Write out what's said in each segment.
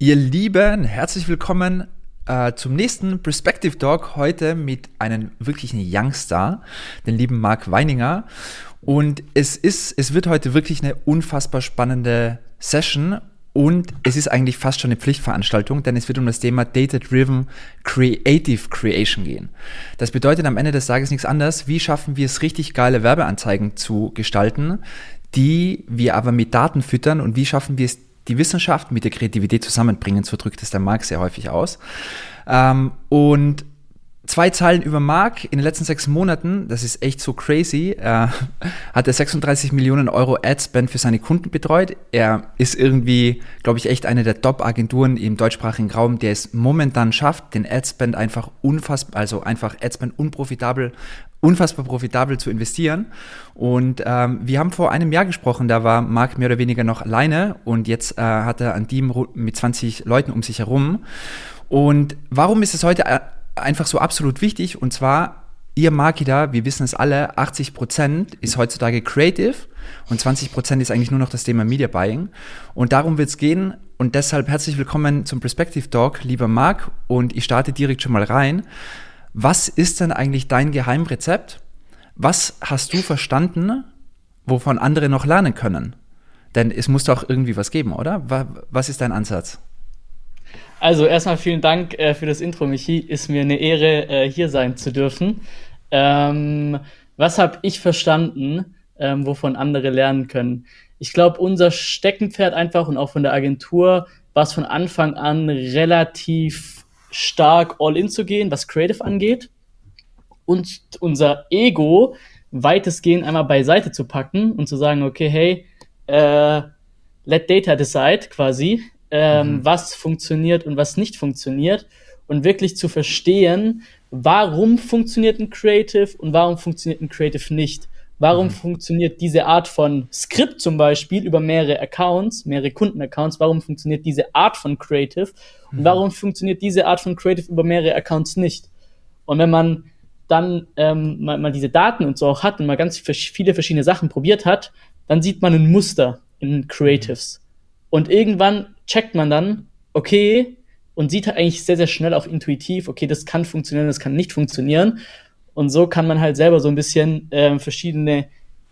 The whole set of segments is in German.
Ihr Lieben, herzlich willkommen äh, zum nächsten Perspective Dog. Heute mit einem wirklichen Youngstar, den lieben Marc Weininger. Und es ist, es wird heute wirklich eine unfassbar spannende Session. Und es ist eigentlich fast schon eine Pflichtveranstaltung, denn es wird um das Thema Data-Driven Creative Creation gehen. Das bedeutet am Ende des Tages nichts anderes, wie schaffen wir es, richtig geile Werbeanzeigen zu gestalten, die wir aber mit Daten füttern und wie schaffen wir es, die Wissenschaft mit der Kreativität zusammenbringen, so drückt es der Marc sehr häufig aus. Ähm, und zwei Zahlen über Marc in den letzten sechs Monaten, das ist echt so crazy, äh, hat er 36 Millionen Euro Adspend für seine Kunden betreut. Er ist irgendwie, glaube ich, echt eine der Top-Agenturen im deutschsprachigen Raum, der es momentan schafft, den Adspend einfach unfassbar, also einfach Adspend unprofitabel unfassbar profitabel zu investieren. Und ähm, wir haben vor einem Jahr gesprochen, da war Marc mehr oder weniger noch alleine und jetzt äh, hat er ein Team mit 20 Leuten um sich herum. Und warum ist es heute einfach so absolut wichtig? Und zwar, ihr Marketer, wir wissen es alle, 80 Prozent ist heutzutage creative und 20 Prozent ist eigentlich nur noch das Thema Media Buying. Und darum wird es gehen. Und deshalb herzlich willkommen zum Perspective Talk, lieber Marc. Und ich starte direkt schon mal rein. Was ist denn eigentlich dein Geheimrezept? Was hast du verstanden, wovon andere noch lernen können? Denn es muss doch irgendwie was geben, oder? Was ist dein Ansatz? Also erstmal vielen Dank äh, für das Intro, Michi. Ist mir eine Ehre, äh, hier sein zu dürfen. Ähm, was habe ich verstanden, ähm, wovon andere lernen können? Ich glaube, unser Steckenpferd einfach und auch von der Agentur war es von Anfang an relativ stark all in zu gehen, was Creative angeht und unser Ego weitestgehend einmal beiseite zu packen und zu sagen, okay, hey, äh, let data decide quasi, ähm, mhm. was funktioniert und was nicht funktioniert und wirklich zu verstehen, warum funktioniert ein Creative und warum funktioniert ein Creative nicht. Warum mhm. funktioniert diese Art von Skript zum Beispiel über mehrere Accounts, mehrere Kundenaccounts? Warum funktioniert diese Art von Creative? Und mhm. warum funktioniert diese Art von Creative über mehrere Accounts nicht? Und wenn man dann ähm, mal, mal diese Daten und so auch hat und mal ganz viele verschiedene Sachen probiert hat, dann sieht man ein Muster in Creatives. Und irgendwann checkt man dann, okay, und sieht halt eigentlich sehr, sehr schnell auch intuitiv, okay, das kann funktionieren, das kann nicht funktionieren. Und so kann man halt selber so ein bisschen äh, verschiedene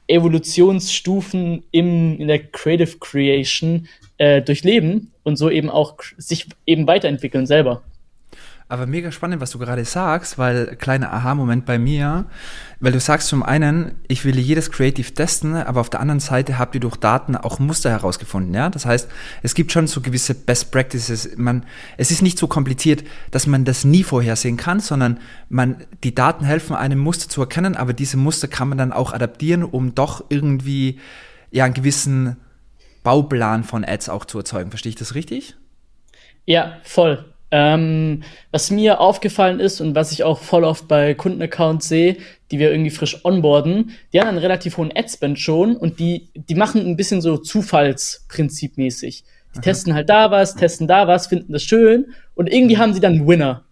Evolutionsstufen im, in der Creative Creation äh, durchleben und so eben auch sich eben weiterentwickeln selber. Aber mega spannend, was du gerade sagst, weil kleiner Aha-Moment bei mir, weil du sagst zum einen, ich will jedes Creative testen, aber auf der anderen Seite habt ihr durch Daten auch Muster herausgefunden, ja? Das heißt, es gibt schon so gewisse Best Practices. Man, es ist nicht so kompliziert, dass man das nie vorhersehen kann, sondern man, die Daten helfen einem Muster zu erkennen, aber diese Muster kann man dann auch adaptieren, um doch irgendwie, ja, einen gewissen Bauplan von Ads auch zu erzeugen. Verstehe ich das richtig? Ja, voll. Ähm, was mir aufgefallen ist und was ich auch voll oft bei Kundenaccounts sehe, die wir irgendwie frisch onboarden, die haben einen relativ hohen Adspend schon und die, die machen ein bisschen so Zufallsprinzipmäßig. Die Aha. testen halt da was, testen da was, finden das schön und irgendwie haben sie dann einen Winner.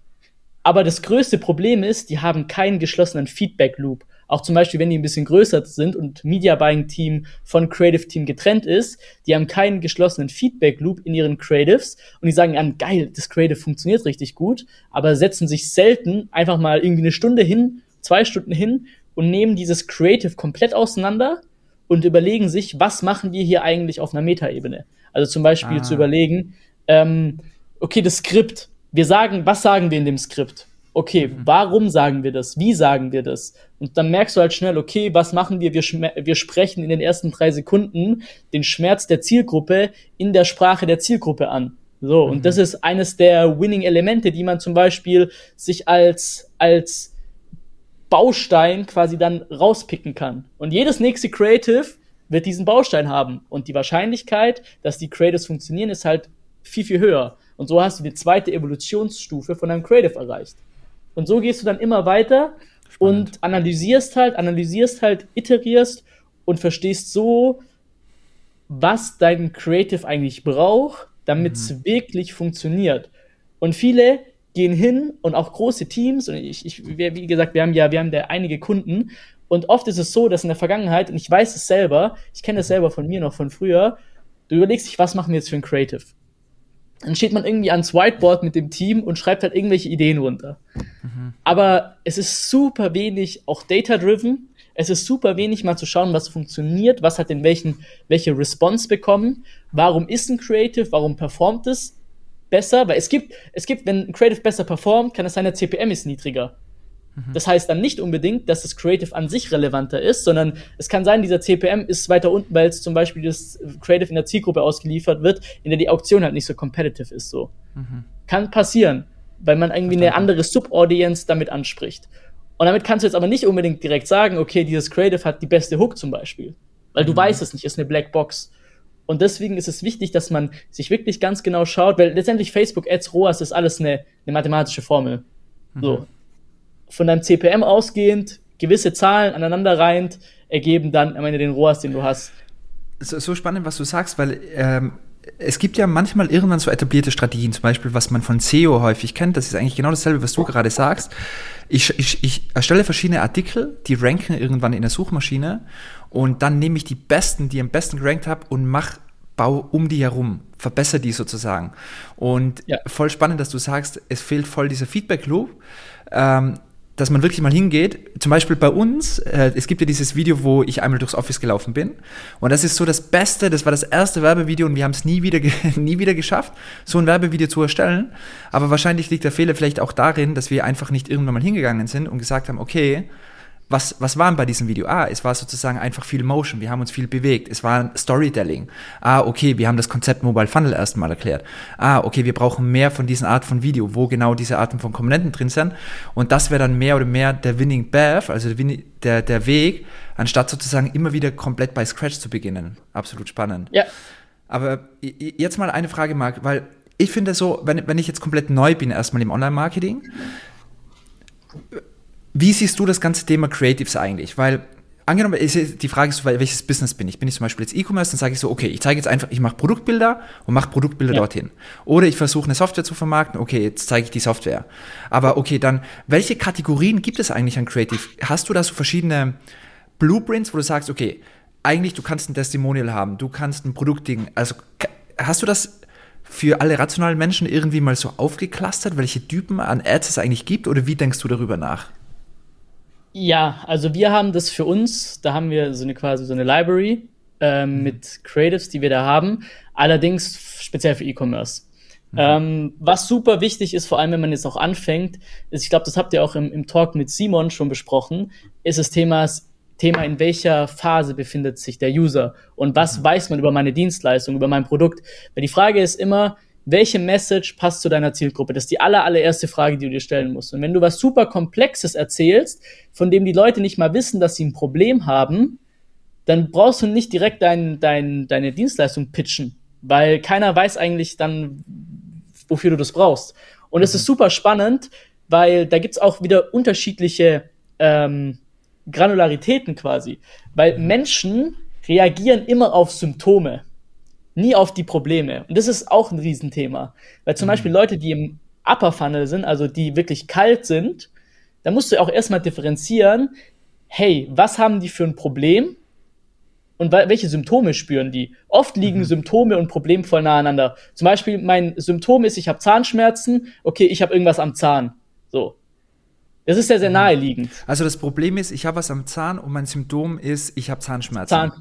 Aber das größte Problem ist, die haben keinen geschlossenen Feedback Loop. Auch zum Beispiel, wenn die ein bisschen größer sind und Media Buying Team von Creative Team getrennt ist, die haben keinen geschlossenen Feedback Loop in ihren Creatives und die sagen an, geil, das Creative funktioniert richtig gut, aber setzen sich selten einfach mal irgendwie eine Stunde hin, zwei Stunden hin und nehmen dieses Creative komplett auseinander und überlegen sich, was machen wir hier eigentlich auf einer Metaebene. Also zum Beispiel ah. zu überlegen, ähm, okay, das Skript, wir sagen, was sagen wir in dem Skript? Okay, mhm. warum sagen wir das? Wie sagen wir das? Und dann merkst du halt schnell, okay, was machen wir? Wir, wir sprechen in den ersten drei Sekunden den Schmerz der Zielgruppe in der Sprache der Zielgruppe an. So, mhm. und das ist eines der Winning-Elemente, die man zum Beispiel sich als, als Baustein quasi dann rauspicken kann. Und jedes nächste Creative wird diesen Baustein haben. Und die Wahrscheinlichkeit, dass die Creatives funktionieren, ist halt viel, viel höher. Und so hast du die zweite Evolutionsstufe von deinem Creative erreicht. Und so gehst du dann immer weiter Spannend. und analysierst halt, analysierst halt, iterierst und verstehst so, was dein Creative eigentlich braucht, damit es mhm. wirklich funktioniert. Und viele gehen hin und auch große Teams, und ich, ich, wie gesagt, wir haben ja, wir haben da einige Kunden, und oft ist es so, dass in der Vergangenheit, und ich weiß es selber, ich kenne es selber von mir noch von früher, du überlegst dich, was machen wir jetzt für ein Creative? Dann steht man irgendwie ans Whiteboard mit dem Team und schreibt halt irgendwelche Ideen runter. Mhm. Aber es ist super wenig auch data-driven. Es ist super wenig mal zu schauen, was funktioniert, was hat denn welchen, welche Response bekommen, warum ist ein Creative, warum performt es besser, weil es gibt, es gibt, wenn ein Creative besser performt, kann es sein, der CPM ist niedriger. Mhm. Das heißt dann nicht unbedingt, dass das Creative an sich relevanter ist, sondern es kann sein, dieser CPM ist weiter unten, weil es zum Beispiel das Creative in der Zielgruppe ausgeliefert wird, in der die Auktion halt nicht so competitive ist. So. Mhm. Kann passieren, weil man irgendwie eine andere Subaudience damit anspricht. Und damit kannst du jetzt aber nicht unbedingt direkt sagen, okay, dieses Creative hat die beste Hook zum Beispiel. Weil du mhm. weißt es nicht, ist eine Black Box. Und deswegen ist es wichtig, dass man sich wirklich ganz genau schaut, weil letztendlich Facebook Ads, ROAS ist alles eine, eine mathematische Formel. Mhm. So von deinem CPM ausgehend gewisse Zahlen aneinander reimt, ergeben dann am Ende den ROAS, den du hast. So, so spannend, was du sagst, weil ähm, es gibt ja manchmal irgendwann so etablierte Strategien, zum Beispiel, was man von SEO häufig kennt. Das ist eigentlich genau dasselbe, was du gerade sagst. Ich, ich, ich erstelle verschiedene Artikel, die ranken irgendwann in der Suchmaschine und dann nehme ich die besten, die am besten gerankt habe und mache bau um die herum, verbessere die sozusagen. Und ja. voll spannend, dass du sagst, es fehlt voll dieser Feedback-Loop. Ähm, dass man wirklich mal hingeht. Zum Beispiel bei uns, äh, es gibt ja dieses Video, wo ich einmal durchs Office gelaufen bin. Und das ist so das Beste, das war das erste Werbevideo und wir haben es nie wieder, nie wieder geschafft, so ein Werbevideo zu erstellen. Aber wahrscheinlich liegt der Fehler vielleicht auch darin, dass wir einfach nicht irgendwann mal hingegangen sind und gesagt haben, okay, was, was waren bei diesem Video? Ah, es war sozusagen einfach viel Motion, wir haben uns viel bewegt, es war Storytelling. Ah, okay, wir haben das Konzept Mobile Funnel erstmal erklärt. Ah, okay, wir brauchen mehr von diesen Art von Video, wo genau diese Arten von Komponenten drin sind. Und das wäre dann mehr oder mehr der Winning Path, also der, der Weg, anstatt sozusagen immer wieder komplett bei Scratch zu beginnen. Absolut spannend. Ja. Aber jetzt mal eine Frage, Marc, weil ich finde so, wenn, wenn ich jetzt komplett neu bin, erstmal im Online-Marketing, wie siehst du das ganze Thema Creatives eigentlich? Weil angenommen, die Frage ist, welches Business bin ich? Bin ich zum Beispiel jetzt E-Commerce, dann sage ich so, okay, ich zeige jetzt einfach, ich mache Produktbilder und mache Produktbilder ja. dorthin. Oder ich versuche eine Software zu vermarkten, okay, jetzt zeige ich die Software. Aber okay, dann, welche Kategorien gibt es eigentlich an Creative? Hast du da so verschiedene Blueprints, wo du sagst, okay, eigentlich du kannst ein Testimonial haben, du kannst ein Produktding, also hast du das für alle rationalen Menschen irgendwie mal so aufgeklustert, welche Typen an Ads es eigentlich gibt oder wie denkst du darüber nach? Ja, also wir haben das für uns, da haben wir so eine quasi so eine Library ähm, mhm. mit Creatives, die wir da haben, allerdings speziell für E-Commerce. Mhm. Ähm, was super wichtig ist, vor allem wenn man jetzt auch anfängt, ist, ich glaube, das habt ihr auch im, im Talk mit Simon schon besprochen, ist das Thema, Thema, in welcher Phase befindet sich der User und was mhm. weiß man über meine Dienstleistung, über mein Produkt. Weil die Frage ist immer, welche Message passt zu deiner Zielgruppe? Das ist die aller, allererste Frage, die du dir stellen musst. Und wenn du was super Komplexes erzählst, von dem die Leute nicht mal wissen, dass sie ein Problem haben, dann brauchst du nicht direkt dein, dein, deine Dienstleistung pitchen, weil keiner weiß eigentlich dann, wofür du das brauchst. Und es mhm. ist super spannend, weil da gibt's auch wieder unterschiedliche ähm, Granularitäten quasi. Weil mhm. Menschen reagieren immer auf Symptome nie auf die Probleme. Und das ist auch ein Riesenthema. Weil zum mhm. Beispiel Leute, die im Upper Funnel sind, also die wirklich kalt sind, da musst du auch erstmal differenzieren, hey, was haben die für ein Problem? Und welche Symptome spüren die? Oft liegen mhm. Symptome und Probleme voll nah aneinander. Zum Beispiel, mein Symptom ist, ich habe Zahnschmerzen, okay, ich habe irgendwas am Zahn. So. Das ist sehr, sehr mhm. naheliegend. Also das Problem ist, ich habe was am Zahn und mein Symptom ist, ich habe Zahnschmerzen. Zahn.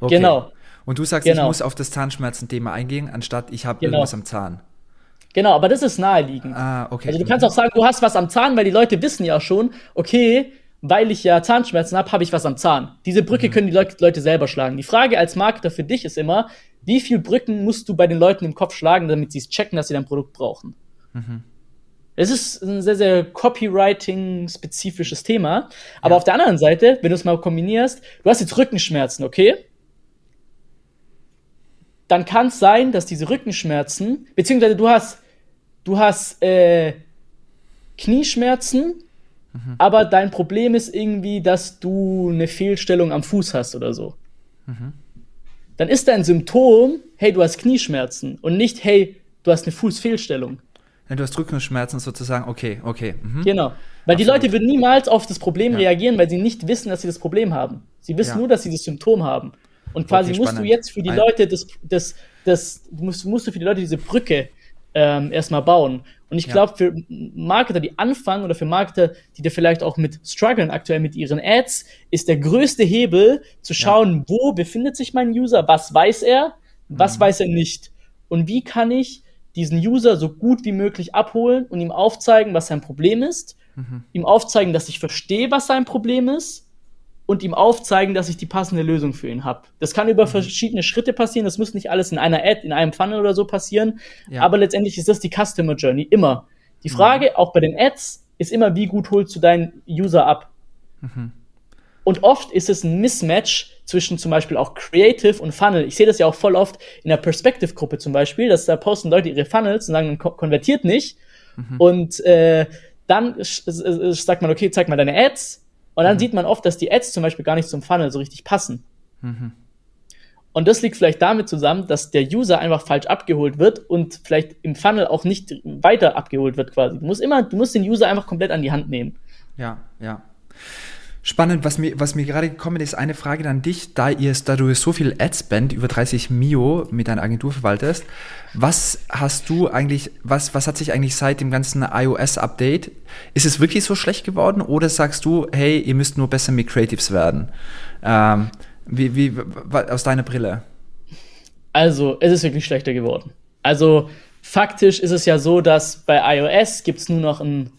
Okay. Genau. Und du sagst, genau. ich muss auf das Zahnschmerzen-Thema eingehen, anstatt ich habe genau. irgendwas am Zahn. Genau, aber das ist naheliegend. Ah, okay. Also du kannst auch sagen, du hast was am Zahn, weil die Leute wissen ja schon, okay, weil ich ja Zahnschmerzen habe, habe ich was am Zahn. Diese Brücke mhm. können die Le Leute selber schlagen. Die Frage als Marketer für dich ist immer, wie viel Brücken musst du bei den Leuten im Kopf schlagen, damit sie es checken, dass sie dein Produkt brauchen? Mhm. Es ist ein sehr, sehr Copywriting-spezifisches Thema. Aber ja. auf der anderen Seite, wenn du es mal kombinierst, du hast jetzt Rückenschmerzen, okay? Dann kann es sein, dass diese Rückenschmerzen, beziehungsweise du hast, du hast äh, Knieschmerzen, mhm. aber dein Problem ist irgendwie, dass du eine Fehlstellung am Fuß hast oder so. Mhm. Dann ist dein Symptom, hey, du hast Knieschmerzen und nicht, hey, du hast eine Fußfehlstellung. Ja, du hast Rückenschmerzen sozusagen, okay, okay. Mhm. Genau. Weil Absolut. die Leute würden niemals auf das Problem ja. reagieren, weil sie nicht wissen, dass sie das Problem haben. Sie wissen ja. nur, dass sie das Symptom haben. Und quasi okay, musst du jetzt für die Leute das, das, das musst, musst du für die Leute diese Brücke ähm, erstmal bauen. Und ich glaube, für Marketer, die anfangen oder für Marketer, die da vielleicht auch mit strugglen aktuell mit ihren Ads, ist der größte Hebel zu schauen, ja. wo befindet sich mein User, was weiß er, was mhm. weiß er nicht. Und wie kann ich diesen User so gut wie möglich abholen und ihm aufzeigen, was sein Problem ist, mhm. ihm aufzeigen, dass ich verstehe, was sein Problem ist und ihm aufzeigen, dass ich die passende Lösung für ihn habe. Das kann über mhm. verschiedene Schritte passieren, das muss nicht alles in einer Ad, in einem Funnel oder so passieren, ja. aber letztendlich ist das die Customer Journey immer. Die Frage, mhm. auch bei den Ads, ist immer, wie gut holst du deinen User ab? Mhm. Und oft ist es ein Mismatch zwischen zum Beispiel auch Creative und Funnel. Ich sehe das ja auch voll oft in der Perspective-Gruppe zum Beispiel, dass da posten Leute ihre Funnels und sagen, konvertiert nicht. Mhm. Und äh, dann sagt man, okay, zeig mal deine Ads und dann mhm. sieht man oft, dass die Ads zum Beispiel gar nicht zum Funnel so richtig passen. Mhm. Und das liegt vielleicht damit zusammen, dass der User einfach falsch abgeholt wird und vielleicht im Funnel auch nicht weiter abgeholt wird quasi. Du musst immer, du musst den User einfach komplett an die Hand nehmen. Ja, ja. Spannend, was mir, was mir gerade gekommen ist, eine Frage an dich, da ihr da du so viel Adspend, über 30 Mio mit deiner Agentur verwaltest, was hast du eigentlich, was, was hat sich eigentlich seit dem ganzen iOS-Update, ist es wirklich so schlecht geworden oder sagst du, hey, ihr müsst nur besser mit Creatives werden? Ähm, wie, wie, aus deiner Brille? Also, es ist wirklich schlechter geworden. Also, faktisch ist es ja so, dass bei iOS gibt es nur noch ein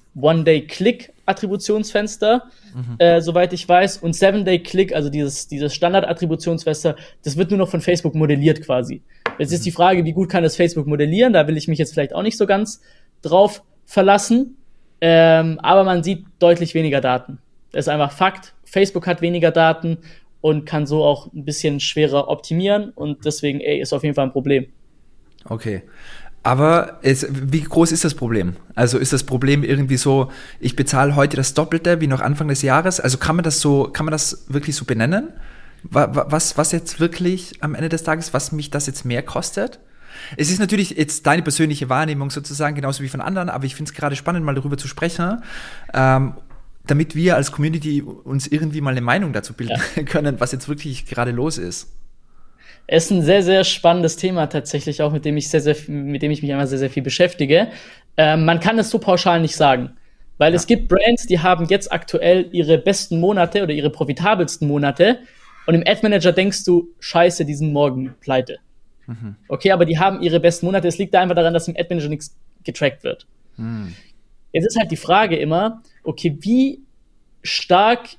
One-Day-Click-Attributionsfenster, mhm. äh, soweit ich weiß. Und Seven-Day-Click, also dieses, dieses Standard-Attributionsfenster, das wird nur noch von Facebook modelliert quasi. Jetzt mhm. ist die Frage, wie gut kann das Facebook modellieren? Da will ich mich jetzt vielleicht auch nicht so ganz drauf verlassen. Ähm, aber man sieht deutlich weniger Daten. Das ist einfach Fakt. Facebook hat weniger Daten und kann so auch ein bisschen schwerer optimieren. Und deswegen, ey, ist auf jeden Fall ein Problem. Okay. Aber es, wie groß ist das Problem? Also ist das Problem irgendwie so, ich bezahle heute das Doppelte wie noch Anfang des Jahres? Also kann man das so, kann man das wirklich so benennen? Was, was jetzt wirklich am Ende des Tages, was mich das jetzt mehr kostet? Es ist natürlich jetzt deine persönliche Wahrnehmung sozusagen, genauso wie von anderen, aber ich finde es gerade spannend, mal darüber zu sprechen, ähm, damit wir als Community uns irgendwie mal eine Meinung dazu bilden ja. können, was jetzt wirklich gerade los ist ist ein sehr, sehr spannendes Thema tatsächlich auch, mit dem ich sehr, sehr, mit dem ich mich einmal sehr, sehr viel beschäftige. Ähm, man kann es so pauschal nicht sagen. Weil ja. es gibt Brands, die haben jetzt aktuell ihre besten Monate oder ihre profitabelsten Monate und im Ad Manager denkst du, scheiße, die sind morgen pleite. Mhm. Okay, aber die haben ihre besten Monate. Es liegt da einfach daran, dass im Ad Manager nichts getrackt wird. Mhm. Jetzt ist halt die Frage immer, okay, wie stark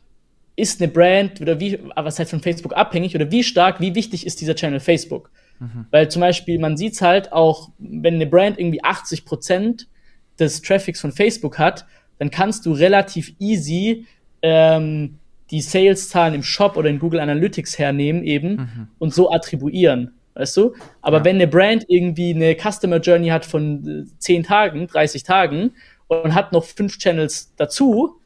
ist eine Brand oder wie, was halt von Facebook abhängig oder wie stark, wie wichtig ist dieser Channel Facebook? Mhm. Weil zum Beispiel, man sieht es halt auch, wenn eine Brand irgendwie 80 Prozent des Traffics von Facebook hat, dann kannst du relativ easy ähm, die Sales-Zahlen im Shop oder in Google Analytics hernehmen eben mhm. und so attribuieren. Weißt du? Aber ja. wenn eine Brand irgendwie eine Customer Journey hat von 10 Tagen, 30 Tagen und hat noch fünf Channels dazu,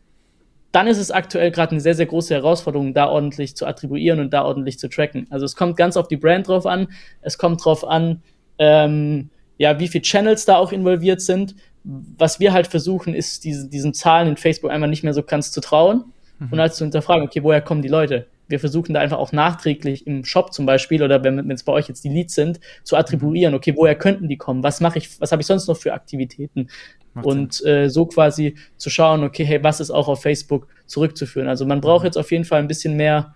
dann ist es aktuell gerade eine sehr, sehr große Herausforderung, da ordentlich zu attribuieren und da ordentlich zu tracken. Also es kommt ganz auf die Brand drauf an, es kommt drauf an, ähm, ja, wie viele Channels da auch involviert sind. Was wir halt versuchen, ist diese, diesen Zahlen in Facebook einmal nicht mehr so ganz zu trauen mhm. und halt zu hinterfragen, okay, woher kommen die Leute? Wir versuchen da einfach auch nachträglich im Shop zum Beispiel oder wenn es bei euch jetzt die Leads sind, zu attribuieren, okay, woher könnten die kommen? Was mache ich, was habe ich sonst noch für Aktivitäten? Macht und äh, so quasi zu schauen, okay, hey, was ist auch auf Facebook zurückzuführen. Also man braucht mhm. jetzt auf jeden Fall ein bisschen mehr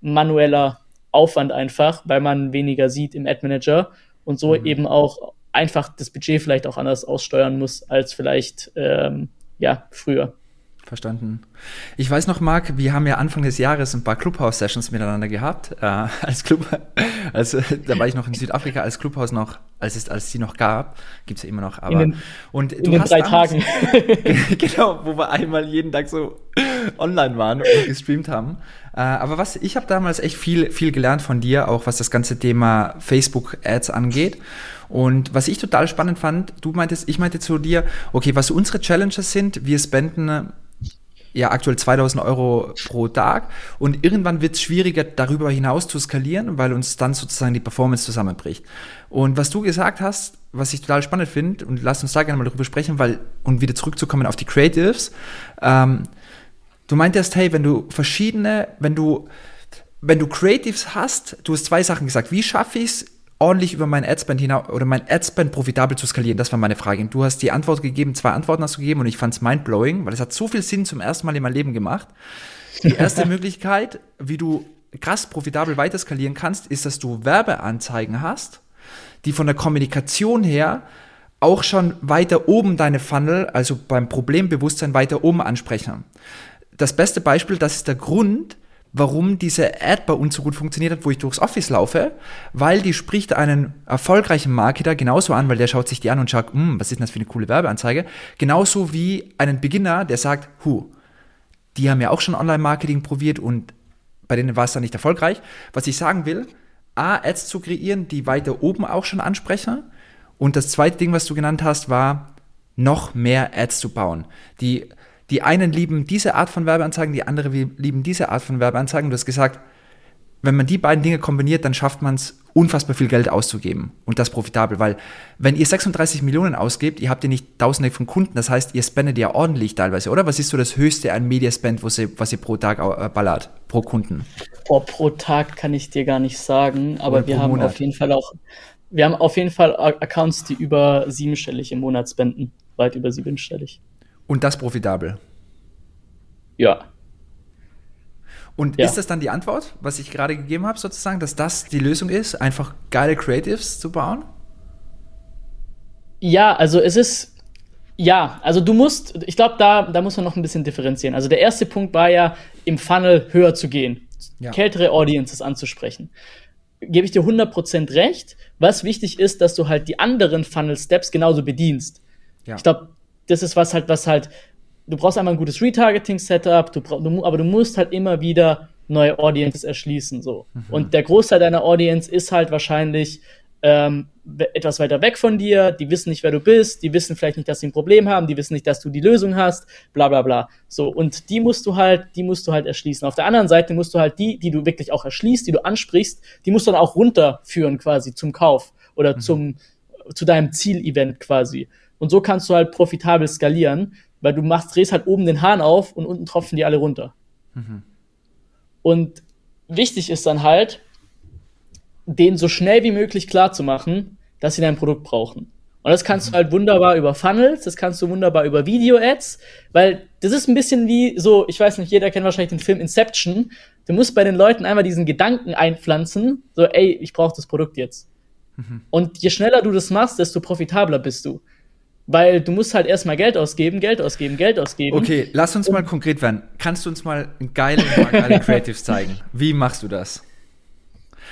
manueller Aufwand einfach, weil man weniger sieht im Ad Manager und so mhm. eben auch einfach das Budget vielleicht auch anders aussteuern muss als vielleicht ähm, ja früher. Verstanden. Ich weiß noch, Marc, wir haben ja Anfang des Jahres ein paar Clubhouse-Sessions miteinander gehabt. Äh, als Club, also da war ich noch in Südafrika, als Clubhouse noch, als es, als sie noch gab, gibt es ja immer noch. Aber in den, und in den drei Tagen. genau, wo wir einmal jeden Tag so online waren und gestreamt haben. Äh, aber was, ich habe damals echt viel, viel gelernt von dir, auch was das ganze Thema Facebook-Ads angeht. Und was ich total spannend fand, du meintest, ich meinte zu dir, okay, was unsere Challenges sind, wir spenden ja aktuell 2000 Euro pro Tag und irgendwann wird es schwieriger, darüber hinaus zu skalieren, weil uns dann sozusagen die Performance zusammenbricht. Und was du gesagt hast, was ich total spannend finde, und lass uns da gerne mal darüber sprechen, weil, und wieder zurückzukommen auf die Creatives, ähm, du meintest, hey, wenn du verschiedene, wenn du, wenn du Creatives hast, du hast zwei Sachen gesagt, wie schaffe ich es, ordentlich über mein Adspend hinaus oder mein Adspend profitabel zu skalieren? Das war meine Frage. Und du hast die Antwort gegeben, zwei Antworten hast du gegeben und ich fand es mindblowing, weil es hat so viel Sinn zum ersten Mal in meinem Leben gemacht. Die erste Möglichkeit, wie du krass profitabel weiter skalieren kannst, ist, dass du Werbeanzeigen hast, die von der Kommunikation her auch schon weiter oben deine Funnel, also beim Problembewusstsein weiter oben ansprechen. Das beste Beispiel, das ist der Grund, warum diese Ad bei uns so gut funktioniert hat, wo ich durchs Office laufe, weil die spricht einen erfolgreichen Marketer genauso an, weil der schaut sich die an und schaut, hm, was ist denn das für eine coole Werbeanzeige? Genauso wie einen Beginner, der sagt, hu, die haben ja auch schon Online-Marketing probiert und bei denen war es dann nicht erfolgreich. Was ich sagen will, A, Ads zu kreieren, die weiter oben auch schon ansprechen. Und das zweite Ding, was du genannt hast, war, noch mehr Ads zu bauen. Die die einen lieben diese Art von Werbeanzeigen, die anderen lieben diese Art von Werbeanzeigen. Du hast gesagt, wenn man die beiden Dinge kombiniert, dann schafft man es, unfassbar viel Geld auszugeben und das profitabel, weil wenn ihr 36 Millionen ausgebt, ihr habt ja nicht tausende von Kunden, das heißt, ihr spendet ja ordentlich teilweise, oder? Was ist so das höchste an Mediaspend, was ihr, was ihr pro Tag äh, ballert, pro Kunden? Oh, pro Tag kann ich dir gar nicht sagen, aber wir haben Monat. auf jeden Fall auch, wir haben auf jeden Fall Accounts, die über siebenstellig im Monat spenden, weit über siebenstellig. Und das profitabel? Ja. Und ja. ist das dann die Antwort, was ich gerade gegeben habe, sozusagen, dass das die Lösung ist, einfach geile Creatives zu bauen? Ja, also es ist, ja, also du musst, ich glaube, da, da muss man noch ein bisschen differenzieren. Also der erste Punkt war ja, im Funnel höher zu gehen, ja. kältere Audiences anzusprechen. Gebe ich dir 100% recht. Was wichtig ist, dass du halt die anderen Funnel-Steps genauso bedienst. Ja. Ich glaube, das ist was halt, was halt, du brauchst einmal ein gutes Retargeting-Setup, du du, aber du musst halt immer wieder neue Audiences erschließen, so. Mhm. Und der Großteil deiner Audience ist halt wahrscheinlich ähm, etwas weiter weg von dir, die wissen nicht, wer du bist, die wissen vielleicht nicht, dass sie ein Problem haben, die wissen nicht, dass du die Lösung hast, bla bla bla. So, und die musst du halt, die musst du halt erschließen. Auf der anderen Seite musst du halt die, die du wirklich auch erschließt, die du ansprichst, die musst du dann auch runterführen quasi zum Kauf oder mhm. zum, zu deinem Zielevent quasi. Und so kannst du halt profitabel skalieren, weil du machst, drehst halt oben den Hahn auf und unten tropfen die alle runter. Mhm. Und wichtig ist dann halt, denen so schnell wie möglich klar zu machen, dass sie dein Produkt brauchen. Und das kannst mhm. du halt wunderbar über Funnels, das kannst du wunderbar über Video-Ads, weil das ist ein bisschen wie so, ich weiß nicht, jeder kennt wahrscheinlich den Film Inception. Du musst bei den Leuten einmal diesen Gedanken einpflanzen, so, ey, ich brauche das Produkt jetzt. Mhm. Und je schneller du das machst, desto profitabler bist du. Weil du musst halt erstmal Geld ausgeben, Geld ausgeben, Geld ausgeben. Okay, lass uns mal konkret werden. Kannst du uns mal geile, geile Creatives zeigen? Wie machst du das?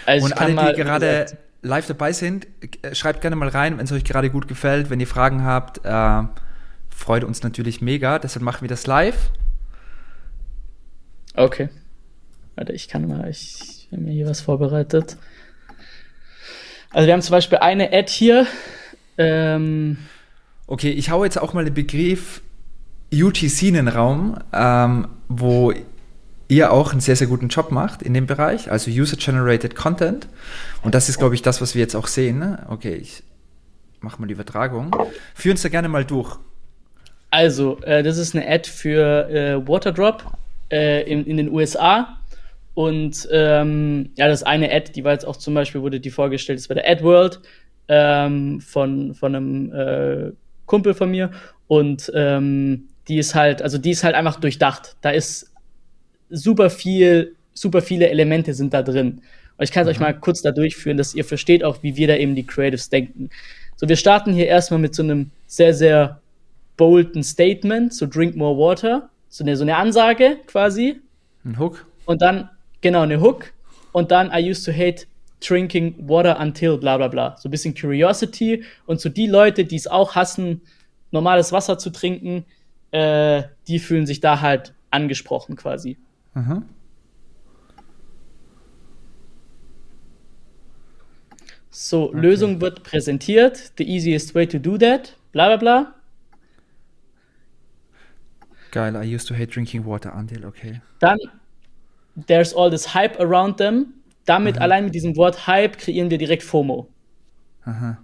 Also Und alle, die gerade live dabei sind, äh, schreibt gerne mal rein, wenn es euch gerade gut gefällt. Wenn ihr Fragen habt, äh, freut uns natürlich mega. Deshalb machen wir das live. Okay. Warte, ich kann mal, ich habe mir hier was vorbereitet. Also wir haben zum Beispiel eine Ad hier. Ähm, Okay, ich hau jetzt auch mal den Begriff UTC in den Raum, ähm, wo ihr auch einen sehr, sehr guten Job macht in dem Bereich, also User-Generated Content. Und das ist, glaube ich, das, was wir jetzt auch sehen. Ne? Okay, ich mache mal die Übertragung. Führ uns da gerne mal durch. Also, äh, das ist eine Ad für äh, Waterdrop äh, in, in den USA. Und ähm, ja, das eine Ad, die war jetzt auch zum Beispiel, wurde die vorgestellt, ist bei der AdWorld ähm, von, von einem äh, Kumpel von mir und ähm, die ist halt, also die ist halt einfach durchdacht. Da ist super viel, super viele Elemente sind da drin. Und ich kann es euch mhm. mal kurz da durchführen, dass ihr versteht auch, wie wir da eben die Creatives denken. So, wir starten hier erstmal mit so einem sehr, sehr bolden Statement, so drink more water, so eine, so eine Ansage quasi. Ein Hook. Und dann, genau, eine Hook. Und dann I used to hate drinking water until bla bla bla. So ein bisschen Curiosity und so die Leute, die es auch hassen, normales Wasser zu trinken, äh, die fühlen sich da halt angesprochen quasi. Mhm. So, okay. Lösung wird präsentiert. The easiest way to do that. Bla bla bla. Geil, I used to hate drinking water until, okay. Dann, there's all this hype around them damit, Aha. allein mit diesem Wort Hype, kreieren wir direkt FOMO. Aha.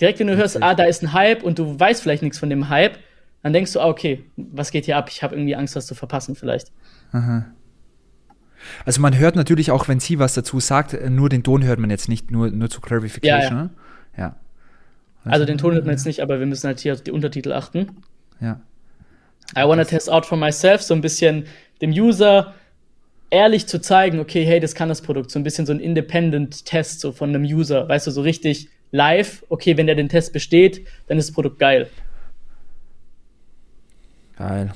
Direkt, wenn du hörst, ah, da ist ein Hype und du weißt vielleicht nichts von dem Hype, dann denkst du, ah, okay, was geht hier ab? Ich habe irgendwie Angst, was zu verpassen vielleicht. Aha. Also man hört natürlich auch, wenn sie was dazu sagt, äh, nur den Ton hört man jetzt nicht, nur, nur zur Clarification. Ja, ja. Ne? ja. Also, also, den Ton hört man jetzt nicht, aber wir müssen halt hier auf die Untertitel achten. Ja. I wanna test out for myself, so ein bisschen dem User ehrlich zu zeigen, okay, hey, das kann das Produkt, so ein bisschen so ein Independent-Test so von einem User, weißt du, so richtig live, okay, wenn der den Test besteht, dann ist das Produkt geil. Geil.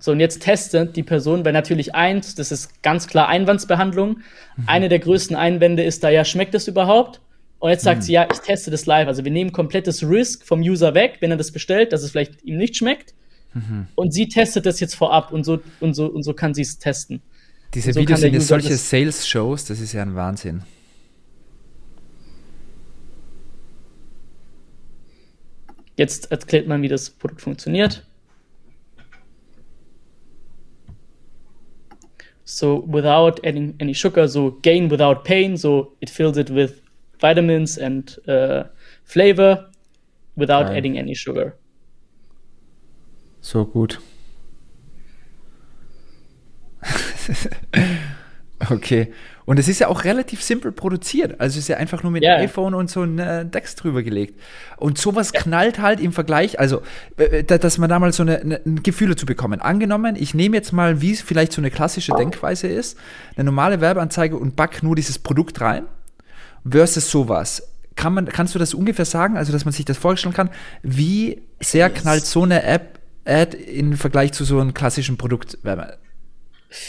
So, und jetzt testet die Person, weil natürlich eins, das ist ganz klar Einwandsbehandlung. Mhm. Eine der größten Einwände ist da, ja, schmeckt das überhaupt? Und jetzt sagt mhm. sie, ja, ich teste das live. Also wir nehmen komplettes Risk vom User weg, wenn er das bestellt, dass es vielleicht ihm nicht schmeckt. Mhm. Und sie testet das jetzt vorab und so, und so, und so kann sie es testen. Diese so Videos sind jetzt solche Sales-Shows, das ist ja ein Wahnsinn. Jetzt erklärt man, wie das Produkt funktioniert. So without adding any sugar, so gain without pain, so it fills it with vitamins and uh, flavor without Geil. adding any sugar. So gut. okay. Und es ist ja auch relativ simpel produziert. Also es ist ja einfach nur mit yeah. iPhone und so ein äh, Dex drüber gelegt. Und sowas ja. knallt halt im Vergleich, also äh, dass man da mal so eine, eine, ein Gefühl dazu bekommen. Angenommen, ich nehme jetzt mal, wie es vielleicht so eine klassische Denkweise ist, eine normale Werbeanzeige und back nur dieses Produkt rein versus sowas. Kann man, kannst du das ungefähr sagen, also dass man sich das vorstellen kann, wie sehr knallt so eine App Ad im Vergleich zu so einem klassischen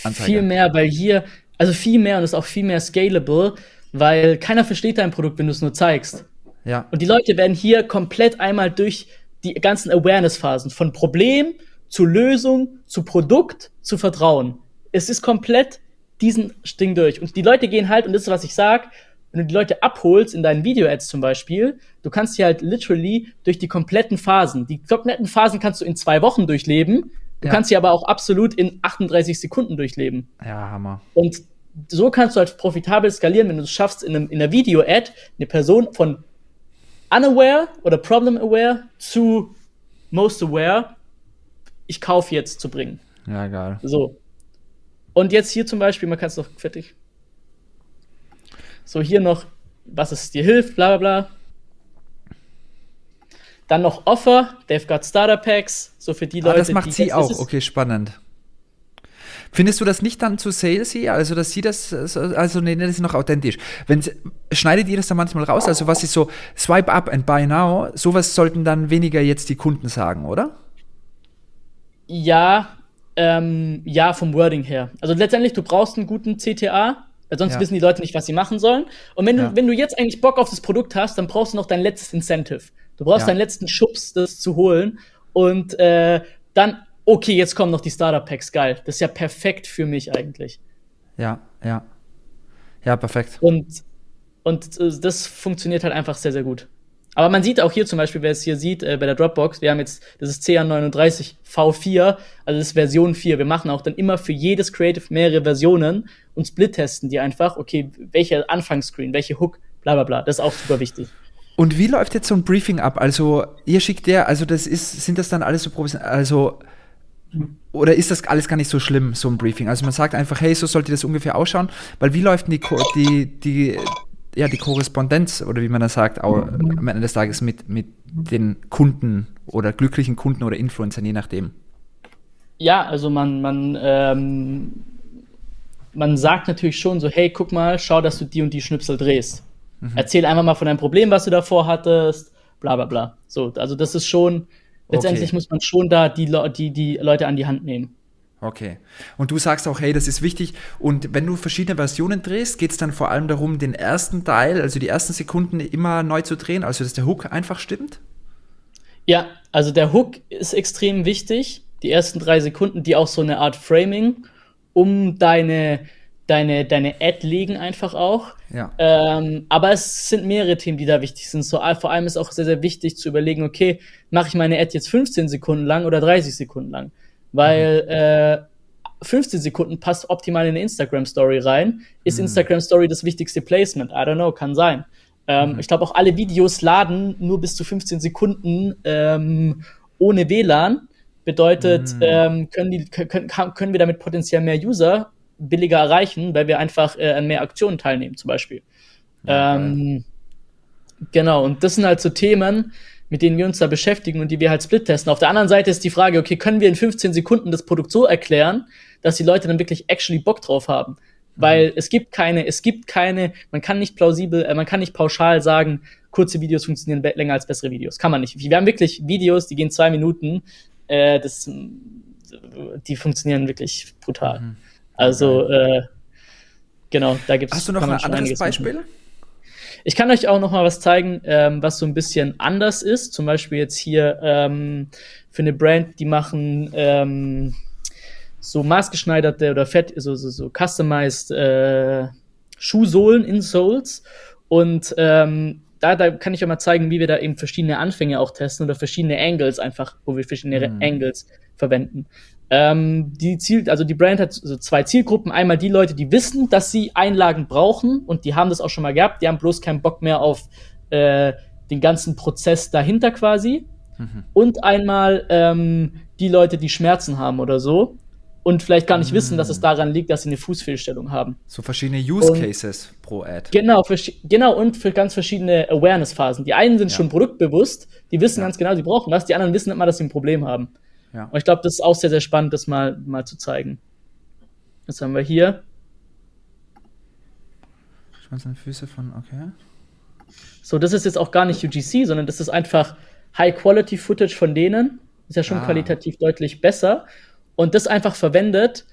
Produkt Viel mehr, weil hier also viel mehr und ist auch viel mehr scalable, weil keiner versteht dein Produkt, wenn du es nur zeigst. Ja. Und die Leute werden hier komplett einmal durch die ganzen Awareness-Phasen von Problem zu Lösung zu Produkt zu Vertrauen. Es ist komplett diesen Ding durch. Und die Leute gehen halt, und das ist, was ich sag, wenn du die Leute abholst in deinen Video-Ads zum Beispiel, du kannst sie halt literally durch die kompletten Phasen, die kompletten Phasen kannst du in zwei Wochen durchleben, Du ja. kannst sie aber auch absolut in 38 Sekunden durchleben. Ja, Hammer. Und so kannst du halt profitabel skalieren, wenn du es schaffst, in, einem, in einer Video-Ad eine Person von unaware oder problem aware zu most aware, ich kaufe jetzt zu bringen. Ja, geil. So. Und jetzt hier zum Beispiel, man kann es noch fertig. So, hier noch, was es dir hilft, bla bla bla. Dann noch Offer, they've got Starter Packs, so für die ah, Leute. das macht sie auch, okay, spannend. Findest du das nicht dann zu salesy? Also, dass sie das, also, nee, das ist noch authentisch. Wenn, schneidet ihr das dann manchmal raus? Also, was ist so Swipe up and buy now? Sowas sollten dann weniger jetzt die Kunden sagen, oder? Ja, ähm, ja, vom Wording her. Also, letztendlich, du brauchst einen guten CTA, weil sonst ja. wissen die Leute nicht, was sie machen sollen. Und wenn du, ja. wenn du jetzt eigentlich Bock auf das Produkt hast, dann brauchst du noch dein letztes Incentive. Du brauchst ja. deinen letzten Schubs, das zu holen. Und äh, dann, okay, jetzt kommen noch die Starter-Packs, geil. Das ist ja perfekt für mich eigentlich. Ja, ja. Ja, perfekt. Und, und äh, das funktioniert halt einfach sehr, sehr gut. Aber man sieht auch hier zum Beispiel, wer es hier sieht, äh, bei der Dropbox, wir haben jetzt, das ist CA39 V4, also das ist Version 4. Wir machen auch dann immer für jedes Creative mehrere Versionen und split-testen die einfach, okay, welcher Anfangsscreen, welche Hook, bla bla bla. Das ist auch super wichtig. Und wie läuft jetzt so ein Briefing ab? Also, ihr schickt der, also das ist, sind das dann alles so professionell, also, oder ist das alles gar nicht so schlimm, so ein Briefing? Also man sagt einfach, hey, so sollte das ungefähr ausschauen, weil wie läuft die, die, die, ja, die Korrespondenz oder wie man das sagt, am Ende des Tages mit, mit den Kunden oder glücklichen Kunden oder Influencern, je nachdem? Ja, also man, man, ähm, man sagt natürlich schon so, hey, guck mal, schau, dass du die und die Schnipsel drehst. Mhm. Erzähl einfach mal von deinem Problem, was du davor hattest, bla bla bla. So, also das ist schon, letztendlich okay. muss man schon da die, die, die Leute an die Hand nehmen. Okay. Und du sagst auch, hey, das ist wichtig. Und wenn du verschiedene Versionen drehst, geht es dann vor allem darum, den ersten Teil, also die ersten Sekunden immer neu zu drehen, also dass der Hook einfach stimmt? Ja, also der Hook ist extrem wichtig. Die ersten drei Sekunden, die auch so eine Art Framing um deine, deine, deine Ad legen einfach auch. Ja. Ähm, aber es sind mehrere Themen, die da wichtig sind. So, vor allem ist auch sehr, sehr wichtig zu überlegen, okay, mache ich meine Ad jetzt 15 Sekunden lang oder 30 Sekunden lang? Weil mhm. äh, 15 Sekunden passt optimal in eine Instagram-Story rein. Ist mhm. Instagram-Story das wichtigste Placement? I don't know, kann sein. Ähm, mhm. Ich glaube, auch alle Videos laden nur bis zu 15 Sekunden ähm, ohne WLAN. Bedeutet, mhm. ähm, können, die, können, können wir damit potenziell mehr User billiger erreichen, weil wir einfach äh, an mehr Aktionen teilnehmen, zum Beispiel. Ja, ähm, genau, und das sind halt so Themen, mit denen wir uns da beschäftigen und die wir halt split testen. Auf der anderen Seite ist die Frage, okay, können wir in 15 Sekunden das Produkt so erklären, dass die Leute dann wirklich actually Bock drauf haben? Weil mhm. es gibt keine, es gibt keine, man kann nicht plausibel, äh, man kann nicht pauschal sagen, kurze Videos funktionieren länger als bessere Videos. Kann man nicht. Wir haben wirklich Videos, die gehen zwei Minuten, äh, das, die funktionieren wirklich brutal. Mhm. Also, äh, genau, da gibt es. Hast du noch ein anderes Beispiel? Machen. Ich kann euch auch noch mal was zeigen, ähm, was so ein bisschen anders ist. Zum Beispiel jetzt hier ähm, für eine Brand, die machen ähm, so maßgeschneiderte oder fett, so, so, so customized äh, Schuhsohlen, Insoles. Und ähm, da, da kann ich auch mal zeigen, wie wir da eben verschiedene Anfänge auch testen oder verschiedene Angles einfach, wo wir verschiedene mhm. Angles verwenden. Ähm, die Ziel, also die Brand hat so zwei Zielgruppen. Einmal die Leute, die wissen, dass sie Einlagen brauchen und die haben das auch schon mal gehabt. Die haben bloß keinen Bock mehr auf äh, den ganzen Prozess dahinter quasi. Mhm. Und einmal ähm, die Leute, die Schmerzen haben oder so und vielleicht gar nicht mm. wissen, dass es mm. daran liegt, dass sie eine Fußfehlstellung haben. So verschiedene Use Cases und, pro Ad. Genau, genau, und für ganz verschiedene Awareness-Phasen. Die einen sind ja. schon produktbewusst, die wissen ja. ganz genau, sie brauchen was, die anderen wissen nicht mal, dass sie ein Problem haben. Ja. Und ich glaube, das ist auch sehr, sehr spannend, das mal, mal zu zeigen. Jetzt haben wir hier. Schwanz und Füße von, okay. So, das ist jetzt auch gar nicht UGC, sondern das ist einfach High-Quality-Footage von denen. Ist ja schon ah. qualitativ deutlich besser und das einfach verwendet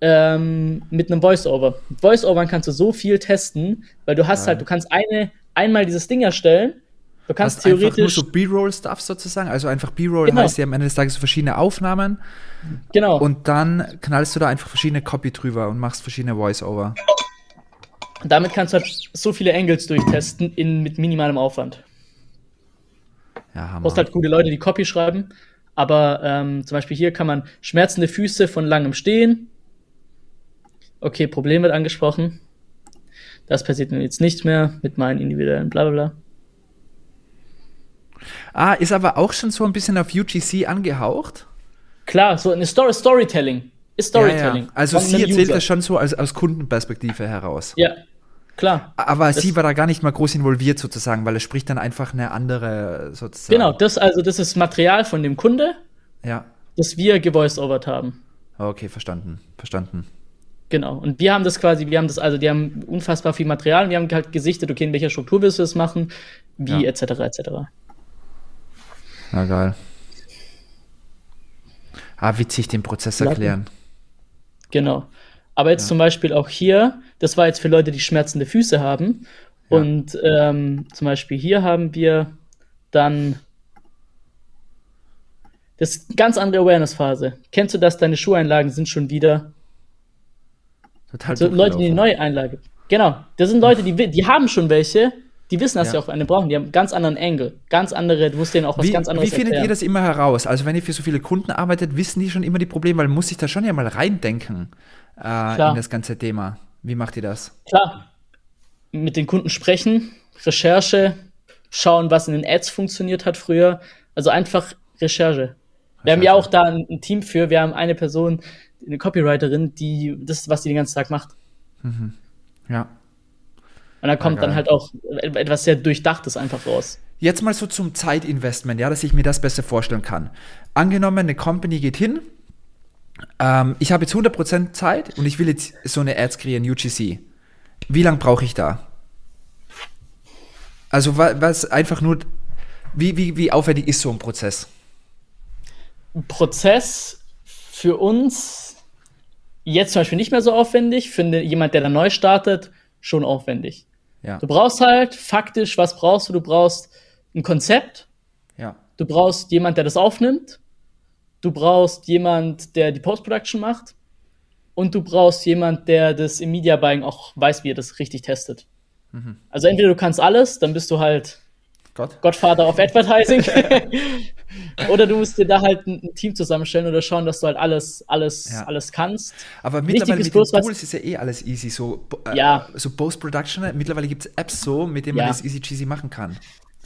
ähm, mit einem Voice-Over. Mit Voice-Overn kannst du so viel testen, weil du hast ja. halt, du kannst eine, einmal dieses Ding erstellen, du kannst hast theoretisch. Einfach nur so B-Roll-Stuff sozusagen, also einfach B-Roll genau. heißt ja am Ende des Tages so verschiedene Aufnahmen. Genau. Und dann knallst du da einfach verschiedene Copy drüber und machst verschiedene Voice-Over. Damit kannst du halt so viele Angles durchtesten in, mit minimalem Aufwand. Ja, Hammer. Du brauchst halt gute Leute, die Copy schreiben. Aber ähm, zum Beispiel hier kann man schmerzende Füße von langem Stehen. Okay, Problem wird angesprochen. Das passiert nun jetzt nicht mehr mit meinen individuellen Blablabla. Ah, ist aber auch schon so ein bisschen auf UGC angehaucht? Klar, so eine Story Storytelling. Ist Storytelling. Ja, ja. Also sie erzählt das schon so aus, aus Kundenperspektive heraus. Ja, Klar. Aber sie war da gar nicht mal groß involviert sozusagen, weil es spricht dann einfach eine andere sozusagen. Genau, das also das ist Material von dem Kunde, ja. das wir gevoiced-overt haben. Okay, verstanden, verstanden. Genau. Und wir haben das quasi, wir haben das, also die haben unfassbar viel Material und wir haben halt gesichtet, okay, in welcher Struktur willst du das machen, wie, ja. etc., etc. Na geil. Ah, witzig, den Prozess erklären. Genau. Aber jetzt ja. zum Beispiel auch hier, das war jetzt für Leute, die schmerzende Füße haben. Ja. Und ähm, zum Beispiel hier haben wir dann das ist eine ganz andere Awareness-Phase. Kennst du das? Deine Schuheinlagen sind schon wieder. Total also Leute, die eine neue Einlage. Genau. Das sind Leute, die, die haben schon welche, die wissen, dass ja. sie auch eine brauchen. Die haben einen ganz anderen Angle, ganz andere, du musst denen auch was wie, ganz anderes Wie findet erklären. ihr das immer heraus? Also wenn ihr für so viele Kunden arbeitet, wissen die schon immer die Probleme, weil man muss sich da schon ja mal reindenken äh, in das ganze Thema. Wie macht ihr das? Klar. Mit den Kunden sprechen, Recherche, schauen, was in den Ads funktioniert hat früher. Also einfach Recherche. Wir haben ja auch da ein, ein, Team für. Wir haben eine Person, eine Copywriterin, die das ist, was die den ganzen Tag macht. Mhm. Ja. Und da kommt ja, dann halt auch etwas sehr Durchdachtes einfach raus. Jetzt mal so zum Zeitinvestment, ja, dass ich mir das besser vorstellen kann. Angenommen, eine Company geht hin, ähm, ich habe jetzt 100% Zeit und ich will jetzt so eine Ads kreieren, UGC. Wie lange brauche ich da? Also was einfach nur, wie, wie, wie aufwendig ist so ein Prozess? Ein Prozess für uns jetzt zum Beispiel nicht mehr so aufwendig, finde jemand, der da neu startet, schon aufwendig. Ja. Du brauchst halt faktisch, was brauchst du? Du brauchst ein Konzept. Ja. Du brauchst jemand, der das aufnimmt. Du brauchst jemand, der die Post-Production macht. Und du brauchst jemand, der das im Media Buying auch weiß, wie er das richtig testet. Mhm. Also entweder du kannst alles, dann bist du halt Gott. Godfather of Advertising. oder du musst dir da halt ein, ein, Team zusammenstellen oder schauen, dass du halt alles, alles, ja. alles kannst. Aber mittlerweile mit bloß, den Tools ist ja eh alles easy. So, äh, ja. so Post-Production, mittlerweile gibt es Apps so, mit denen man das easy cheesy machen kann.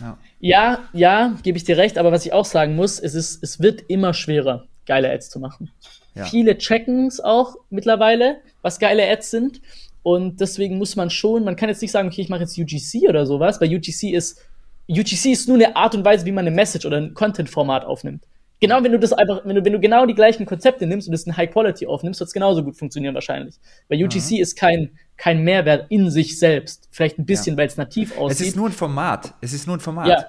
Ja, ja, ja gebe ich dir recht, aber was ich auch sagen muss, es, ist, es wird immer schwerer, geile Ads zu machen. Ja. Viele checken es auch mittlerweile, was geile Ads sind. Und deswegen muss man schon, man kann jetzt nicht sagen, okay, ich mache jetzt UGC oder sowas, weil UGC ist, UGC ist nur eine Art und Weise, wie man eine Message oder ein Content-Format aufnimmt. Genau, wenn du das einfach, wenn du, wenn du genau die gleichen Konzepte nimmst und das in High Quality aufnimmst, wird es genauso gut funktionieren wahrscheinlich. Weil UGC mhm. ist kein, kein Mehrwert in sich selbst. Vielleicht ein bisschen, ja. weil es nativ aussieht. Es ist nur ein Format. Es ist nur ein Format. Ja.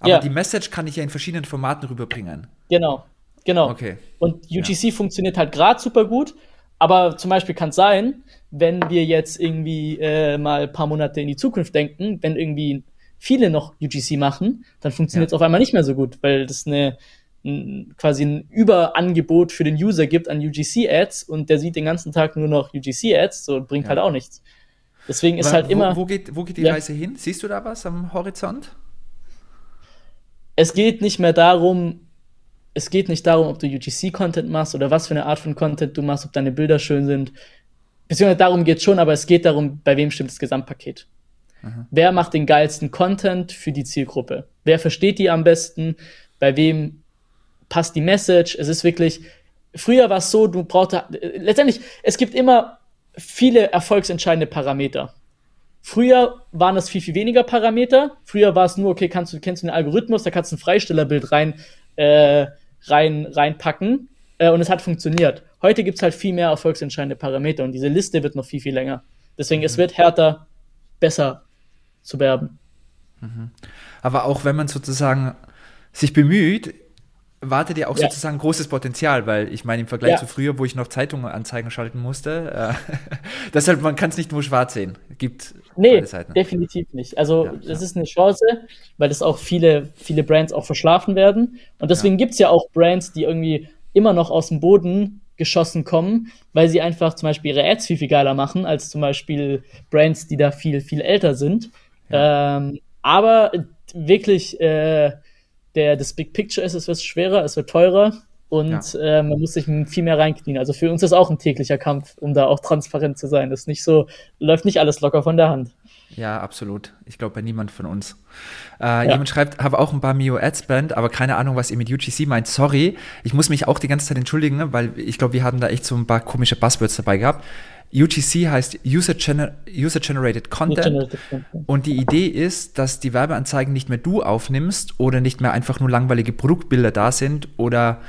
Aber ja. die Message kann ich ja in verschiedenen Formaten rüberbringen. Genau. Genau. Okay. Und UGC funktioniert halt gerade super gut. Aber zum Beispiel kann es sein, wenn wir jetzt irgendwie äh, mal ein paar Monate in die Zukunft denken, wenn irgendwie viele noch UGC machen, dann funktioniert es ja. auf einmal nicht mehr so gut, weil das eine ein, quasi ein Überangebot für den User gibt an UGC-Ads und der sieht den ganzen Tag nur noch UGC-Ads, so bringt ja. halt auch nichts. Deswegen ist Aber halt immer. Wo geht, wo geht die ja. Reise hin? Siehst du da was am Horizont? Es geht nicht mehr darum, es geht nicht darum, ob du UGC-Content machst oder was für eine Art von Content du machst, ob deine Bilder schön sind. Beziehungsweise darum geht es schon, aber es geht darum, bei wem stimmt das Gesamtpaket. Aha. Wer macht den geilsten Content für die Zielgruppe? Wer versteht die am besten? Bei wem passt die Message? Es ist wirklich, früher war es so, du brauchst, letztendlich, es gibt immer viele erfolgsentscheidende Parameter. Früher waren das viel, viel weniger Parameter. Früher war es nur, okay, kannst du, kennst du den Algorithmus, da kannst du ein Freistellerbild rein, äh, rein, reinpacken äh, und es hat funktioniert. Heute gibt es halt viel mehr erfolgsentscheidende Parameter und diese Liste wird noch viel, viel länger. Deswegen, mhm. es wird härter, besser zu werben. Mhm. Aber auch wenn man sozusagen sich bemüht, wartet ja auch ja. sozusagen großes Potenzial, weil ich meine, im Vergleich ja. zu früher, wo ich noch Zeitungen anzeigen schalten musste, äh, deshalb, man kann es nicht nur schwarz sehen. Gibt nee, definitiv nicht. Also, ja, das ist eine Chance, weil das auch viele, viele Brands auch verschlafen werden. Und deswegen ja. gibt es ja auch Brands, die irgendwie immer noch aus dem Boden geschossen kommen, weil sie einfach zum Beispiel ihre Ads viel, viel geiler machen, als zum Beispiel Brands, die da viel, viel älter sind. Ähm, aber wirklich, äh, der, das Big Picture ist, es wird schwerer, es wird teurer und ja. äh, man muss sich viel mehr reinknien. Also für uns ist auch ein täglicher Kampf, um da auch transparent zu sein. Das ist nicht so, läuft nicht alles locker von der Hand. Ja, absolut. Ich glaube bei niemand von uns. Äh, ja. Jemand schreibt, habe auch ein paar Mio Adspend, aber keine Ahnung, was ihr mit UGC meint. Sorry, ich muss mich auch die ganze Zeit entschuldigen, weil ich glaube, wir hatten da echt so ein paar komische Buzzwords dabei gehabt. UGC heißt User, Gener User Generated Content. Und die Idee ist, dass die Werbeanzeigen nicht mehr du aufnimmst oder nicht mehr einfach nur langweilige Produktbilder da sind oder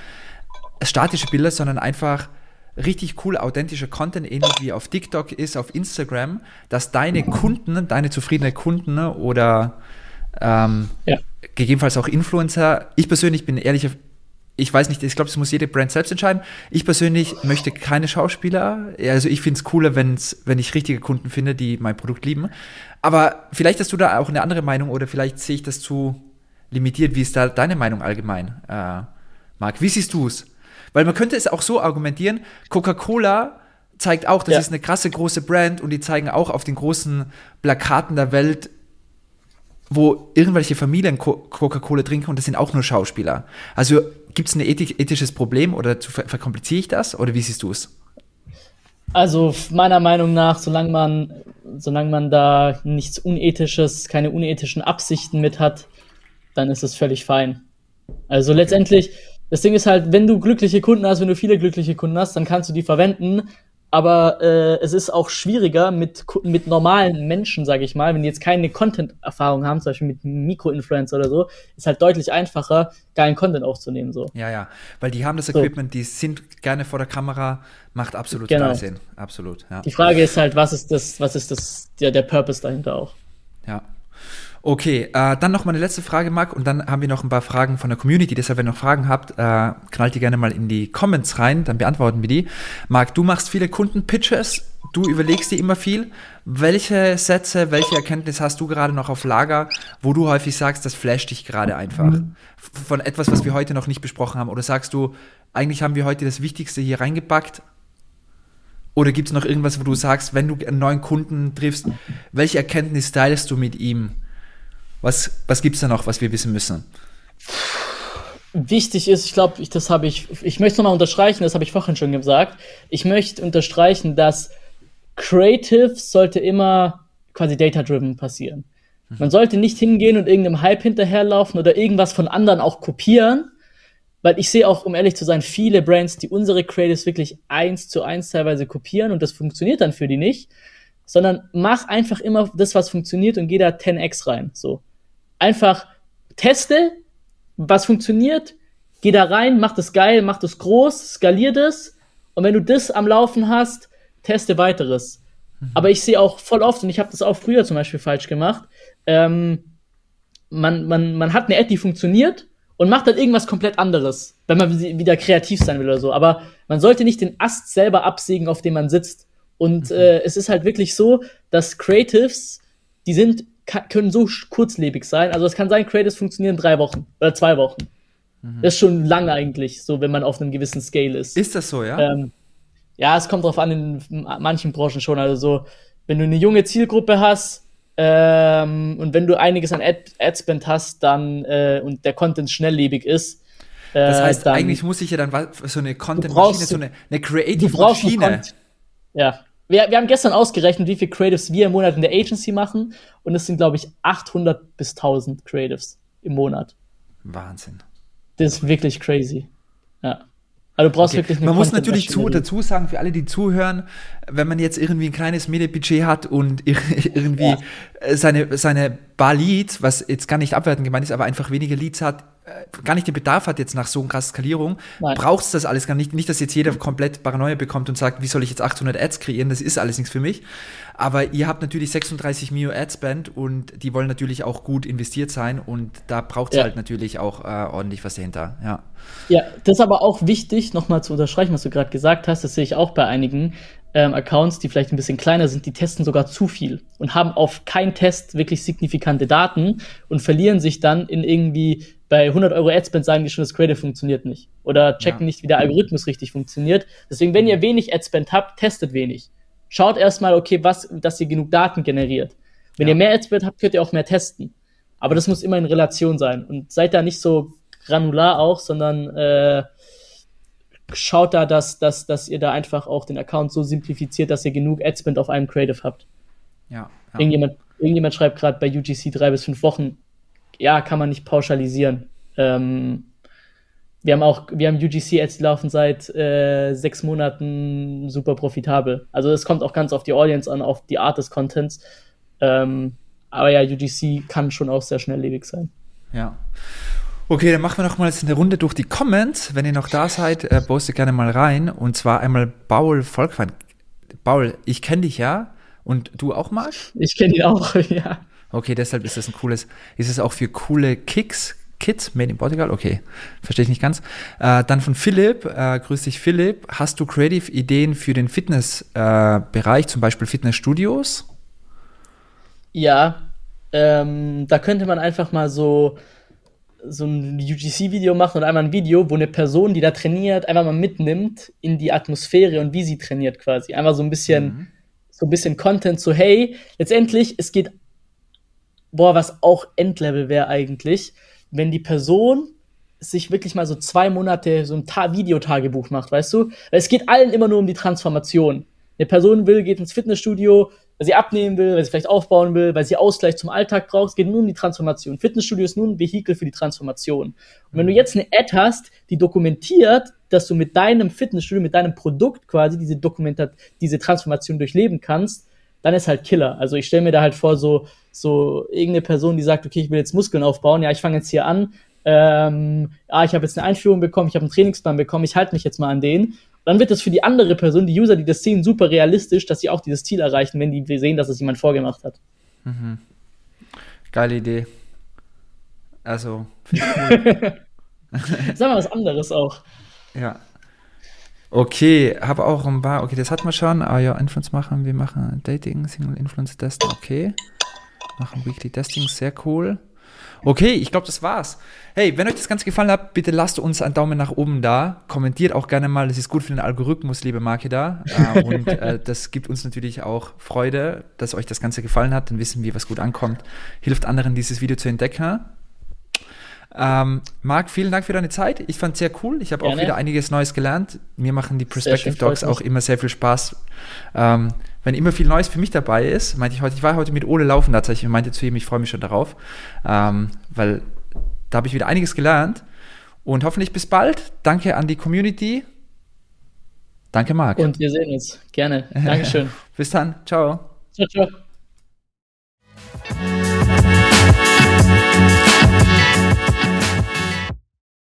statische Bilder, sondern einfach richtig cool authentischer Content, ähnlich wie auf TikTok ist, auf Instagram, dass deine Kunden, deine zufriedenen Kunden oder ähm, ja. gegebenenfalls auch Influencer, ich persönlich bin ehrlicher ich weiß nicht, ich glaube, das muss jede Brand selbst entscheiden. Ich persönlich möchte keine Schauspieler. Also ich finde es cooler, wenn's, wenn ich richtige Kunden finde, die mein Produkt lieben. Aber vielleicht hast du da auch eine andere Meinung oder vielleicht sehe ich das zu limitiert. Wie ist da deine Meinung allgemein, äh, Marc? Wie siehst du es? Weil man könnte es auch so argumentieren, Coca-Cola zeigt auch, das ja. ist eine krasse große Brand und die zeigen auch auf den großen Plakaten der Welt wo irgendwelche Familien Coca-Cola trinken und das sind auch nur Schauspieler. Also gibt es ein ethisches Problem oder verkompliziere ich das oder wie siehst du es? Also meiner Meinung nach, solange man, solange man da nichts Unethisches, keine unethischen Absichten mit hat, dann ist es völlig fein. Also letztendlich, das Ding ist halt, wenn du glückliche Kunden hast, wenn du viele glückliche Kunden hast, dann kannst du die verwenden, aber äh, es ist auch schwieriger mit, mit normalen Menschen, sage ich mal, wenn die jetzt keine Content-Erfahrung haben, zum Beispiel mit Mikro-Influencer oder so, ist halt deutlich einfacher, geilen Content aufzunehmen. So. Ja, ja, weil die haben das Equipment, so. die sind gerne vor der Kamera, macht absolut genau. Sinn, absolut. Ja. Die Frage ist halt, was ist das, was ist das, der, der Purpose dahinter auch? Ja. Okay, äh, dann noch mal eine letzte Frage, Marc, und dann haben wir noch ein paar Fragen von der Community. Deshalb, wenn ihr noch Fragen habt, äh, knallt die gerne mal in die Comments rein, dann beantworten wir die. Marc, du machst viele Kundenpitches, du überlegst dir immer viel. Welche Sätze, welche Erkenntnis hast du gerade noch auf Lager, wo du häufig sagst, das flasht dich gerade einfach? Mhm. Von etwas, was wir heute noch nicht besprochen haben? Oder sagst du, eigentlich haben wir heute das Wichtigste hier reingepackt, oder gibt es noch irgendwas, wo du sagst, wenn du einen neuen Kunden triffst, welche Erkenntnis teilst du mit ihm? Was, was gibt es da noch, was wir wissen müssen? Wichtig ist, ich glaube, ich, das habe ich, ich möchte es nochmal unterstreichen, das habe ich vorhin schon gesagt. Ich möchte unterstreichen, dass Creative sollte immer quasi data-driven passieren. Mhm. Man sollte nicht hingehen und irgendeinem Hype hinterherlaufen oder irgendwas von anderen auch kopieren, weil ich sehe auch, um ehrlich zu sein, viele Brands, die unsere Creatives wirklich eins zu eins teilweise kopieren und das funktioniert dann für die nicht, sondern mach einfach immer das, was funktioniert und geh da 10x rein. So. Einfach teste, was funktioniert, geh da rein, mach das geil, mach das groß, skalier das und wenn du das am Laufen hast, teste weiteres. Mhm. Aber ich sehe auch voll oft, und ich habe das auch früher zum Beispiel falsch gemacht, ähm, man, man, man hat eine Ad, die funktioniert und macht dann irgendwas komplett anderes, wenn man wieder kreativ sein will oder so. Aber man sollte nicht den Ast selber absägen, auf dem man sitzt. Und mhm. äh, es ist halt wirklich so, dass Creatives, die sind, können so kurzlebig sein. Also es kann sein, Creatives funktionieren drei Wochen oder zwei Wochen. Mhm. Das ist schon lang eigentlich, so wenn man auf einem gewissen Scale ist. Ist das so, ja? Ähm, ja, es kommt drauf an, in manchen Branchen schon. Also so, wenn du eine junge Zielgruppe hast, ähm, und wenn du einiges an Ad Adspend hast, dann äh, und der Content schnelllebig ist, äh, das heißt, dann, eigentlich muss ich ja dann so eine Content-Maschine, so eine, eine Creative-Maschine. Ja. Wir, wir haben gestern ausgerechnet, wie viele Creatives wir im Monat in der Agency machen. Und es sind, glaube ich, 800 bis 1000 Creatives im Monat. Wahnsinn. Das ist wirklich crazy. Ja. Also du brauchst okay. wirklich Man muss natürlich zu, dazu sagen, für alle, die zuhören, wenn man jetzt irgendwie ein kleines Medienbudget hat und irgendwie ja. seine, seine Bar Leads, was jetzt gar nicht abwertend gemeint ist, aber einfach weniger Leads hat, äh, gar nicht den Bedarf hat jetzt nach so einer krassen Skalierung, braucht es das alles gar nicht. Nicht, dass jetzt jeder komplett Paranoia bekommt und sagt, wie soll ich jetzt 800 Ads kreieren, das ist alles nichts für mich. Aber ihr habt natürlich 36 Mio Adspend und die wollen natürlich auch gut investiert sein und da braucht es ja. halt natürlich auch äh, ordentlich was dahinter. Ja. ja, das ist aber auch wichtig, nochmal zu unterstreichen, was du gerade gesagt hast, das sehe ich auch bei einigen ähm, Accounts, die vielleicht ein bisschen kleiner sind, die testen sogar zu viel und haben auf keinen Test wirklich signifikante Daten und verlieren sich dann in irgendwie bei 100 Euro Adspend sagen die schon, das Creative funktioniert nicht oder checken ja. nicht, wie der Algorithmus richtig funktioniert. Deswegen, wenn ihr wenig Adspend habt, testet wenig schaut erstmal, okay, was, dass ihr genug Daten generiert. Wenn ja. ihr mehr Adspend habt, könnt ihr auch mehr testen. Aber das muss immer in Relation sein. Und seid da nicht so granular auch, sondern äh, schaut da, dass, dass, dass ihr da einfach auch den Account so simplifiziert, dass ihr genug Adspend auf einem Creative habt. Ja. ja. Irgendjemand, irgendjemand schreibt gerade bei UGC drei bis fünf Wochen. Ja, kann man nicht pauschalisieren. Ähm, wir haben auch, wir haben UGC-Ads laufen seit äh, sechs Monaten super profitabel. Also es kommt auch ganz auf die Audience an, auf die Art des Contents. Ähm, aber ja, UGC kann schon auch sehr schnelllebig sein. Ja. Okay, dann machen wir noch mal jetzt eine Runde durch die Comments. Wenn ihr noch da seid, äh, postet gerne mal rein. Und zwar einmal Baul Volkmann. Baul, ich kenne dich ja. Und du auch, Marc? Ich kenne ihn auch, ja. Okay, deshalb ist das ein cooles. Ist es auch für coole Kicks Kids, Made in Portugal, okay, verstehe ich nicht ganz. Äh, dann von Philipp, äh, grüß dich Philipp, hast du Creative Ideen für den Fitnessbereich, äh, zum Beispiel Fitnessstudios? Ja, ähm, da könnte man einfach mal so, so ein UGC-Video machen oder einmal ein Video, wo eine Person, die da trainiert, einfach mal mitnimmt in die Atmosphäre und wie sie trainiert quasi. Einfach so ein bisschen, mhm. so ein bisschen Content, so hey, letztendlich, es geht, boah, was auch Endlevel wäre eigentlich, wenn die Person sich wirklich mal so zwei Monate so ein Ta Videotagebuch macht, weißt du? Weil es geht allen immer nur um die Transformation. Eine Person will, geht ins Fitnessstudio, weil sie abnehmen will, weil sie vielleicht aufbauen will, weil sie Ausgleich zum Alltag braucht. Es geht nur um die Transformation. Fitnessstudio ist nur ein Vehikel für die Transformation. Und wenn du mhm. jetzt eine Ad hast, die dokumentiert, dass du mit deinem Fitnessstudio, mit deinem Produkt quasi diese Dokumentat, diese Transformation durchleben kannst, dann ist halt Killer. Also ich stelle mir da halt vor, so, so irgendeine Person, die sagt, okay, ich will jetzt Muskeln aufbauen, ja, ich fange jetzt hier an, ähm, ja, ich habe jetzt eine Einführung bekommen, ich habe einen Trainingsplan bekommen, ich halte mich jetzt mal an den. Dann wird das für die andere Person, die User, die das sehen, super realistisch, dass sie auch dieses Ziel erreichen, wenn die sehen, dass es jemand vorgemacht hat. Mhm. Geile Idee. Also, finde ich cool. Sag mal was anderes auch. Ja, Okay, habe auch ein paar, okay, das hatten wir schon. Ah ja, Influence machen, wir machen Dating, Single Influence Testen, okay. Machen Weekly Testing, sehr cool. Okay, ich glaube, das war's. Hey, wenn euch das Ganze gefallen hat, bitte lasst uns einen Daumen nach oben da. Kommentiert auch gerne mal, das ist gut für den Algorithmus, liebe Marke Äh, und äh, das gibt uns natürlich auch Freude, dass euch das Ganze gefallen hat. Dann wissen wir, was gut ankommt. Hilft anderen, dieses Video zu entdecken. Ähm, Marc, vielen Dank für deine Zeit. Ich fand es sehr cool. Ich habe auch wieder einiges Neues gelernt. Mir machen die Perspective Dogs auch immer sehr viel Spaß. Ähm, wenn immer viel Neues für mich dabei ist, meinte ich heute, ich war heute mit Ole laufen tatsächlich und meinte zu ihm, ich freue mich schon darauf, ähm, weil da habe ich wieder einiges gelernt und hoffentlich bis bald. Danke an die Community. Danke, Marc. Und wir sehen uns. Gerne. Dankeschön. bis dann. Ciao. Ciao, ciao.